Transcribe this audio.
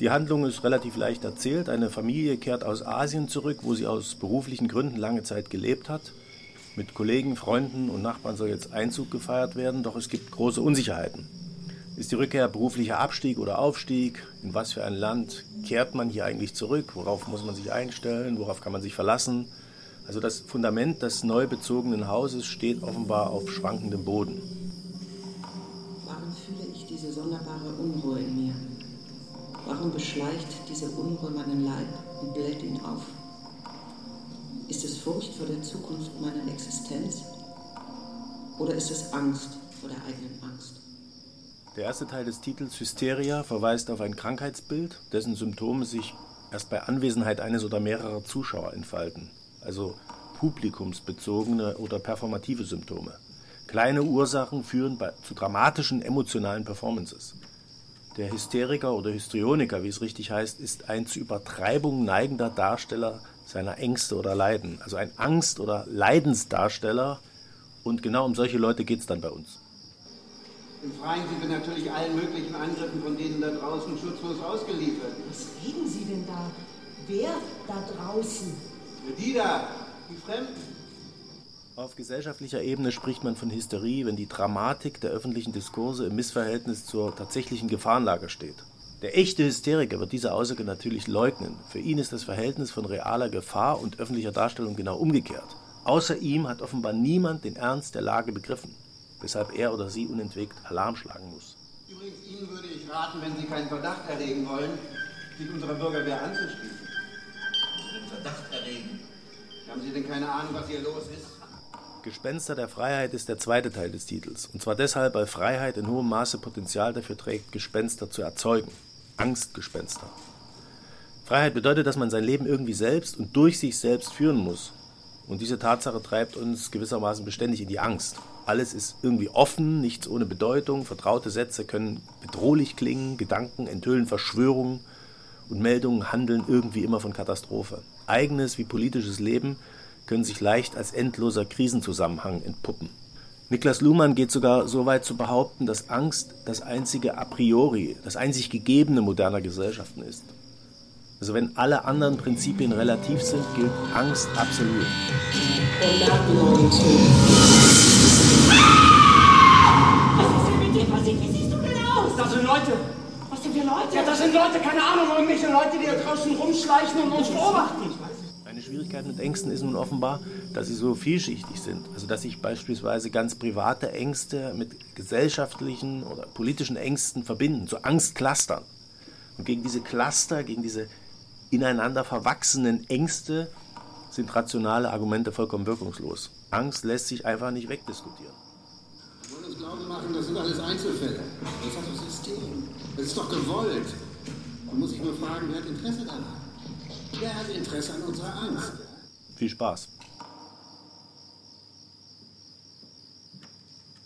Die Handlung ist relativ leicht erzählt. Eine Familie kehrt aus Asien zurück, wo sie aus beruflichen Gründen lange Zeit gelebt hat. Mit Kollegen, Freunden und Nachbarn soll jetzt Einzug gefeiert werden, doch es gibt große Unsicherheiten. Ist die Rückkehr beruflicher Abstieg oder Aufstieg? In was für ein Land kehrt man hier eigentlich zurück? Worauf muss man sich einstellen? Worauf kann man sich verlassen? Also das Fundament des neu bezogenen Hauses steht offenbar auf schwankendem Boden. Warum fühle ich diese sonderbare Unruhe in mir? Warum beschleicht diese Unruhe meinen Leib und bläht ihn auf? Ist es Furcht vor der Zukunft meiner Existenz? Oder ist es Angst vor der eigenen Angst? Der erste Teil des Titels Hysteria verweist auf ein Krankheitsbild, dessen Symptome sich erst bei Anwesenheit eines oder mehrerer Zuschauer entfalten, also publikumsbezogene oder performative Symptome. Kleine Ursachen führen bei, zu dramatischen emotionalen Performances. Der Hysteriker oder Histrioniker, wie es richtig heißt, ist ein zu Übertreibung neigender Darsteller seiner Ängste oder Leiden. Also ein Angst- oder Leidensdarsteller. Und genau um solche Leute geht es dann bei uns. Im Freien sind wir natürlich allen möglichen Angriffen von denen da draußen schutzlos ausgeliefert. Was reden Sie denn da? Wer da draußen? Die da, die Fremden. Auf gesellschaftlicher Ebene spricht man von Hysterie, wenn die Dramatik der öffentlichen Diskurse im Missverhältnis zur tatsächlichen Gefahrenlage steht. Der echte Hysteriker wird diese Aussage natürlich leugnen. Für ihn ist das Verhältnis von realer Gefahr und öffentlicher Darstellung genau umgekehrt. Außer ihm hat offenbar niemand den Ernst der Lage begriffen, weshalb er oder sie unentwegt Alarm schlagen muss. Übrigens, Ihnen würde ich raten, wenn Sie keinen Verdacht erregen wollen, sich unserer Bürgerwehr anzuschließen. Verdacht erregen. Haben Sie denn keine Ahnung, was hier los ist? Gespenster der Freiheit ist der zweite Teil des Titels. Und zwar deshalb, weil Freiheit in hohem Maße Potenzial dafür trägt, Gespenster zu erzeugen. Angstgespenster. Freiheit bedeutet, dass man sein Leben irgendwie selbst und durch sich selbst führen muss. Und diese Tatsache treibt uns gewissermaßen beständig in die Angst. Alles ist irgendwie offen, nichts ohne Bedeutung, vertraute Sätze können bedrohlich klingen, Gedanken enthüllen Verschwörungen und Meldungen handeln irgendwie immer von Katastrophe. Eigenes wie politisches Leben können sich leicht als endloser Krisenzusammenhang entpuppen. Niklas Luhmann geht sogar so weit zu behaupten, dass Angst das einzige a priori, das einzig Gegebene moderner Gesellschaften ist. Also wenn alle anderen Prinzipien relativ sind, gilt Angst absolut. Was ist denn mit dir passiert? Wie siehst du denn aus? Das sind Leute. Was sind für Leute? Ja, das sind Leute, keine Ahnung, irgendwelche Leute, die da draußen rumschleichen und uns beobachten. Eine Schwierigkeit mit Ängsten ist nun offenbar, dass sie so vielschichtig sind. Also dass sich beispielsweise ganz private Ängste mit gesellschaftlichen oder politischen Ängsten verbinden, zu Angstclustern. Und gegen diese Cluster, gegen diese ineinander verwachsenen Ängste sind rationale Argumente vollkommen wirkungslos. Angst lässt sich einfach nicht wegdiskutieren. Sie wollen uns glauben machen, das sind alles Einzelfälle. Das hat das System. Das ist doch gewollt. Man muss sich nur fragen, wer hat Interesse daran? Wer hat Interesse an unserer Angst? Viel Spaß.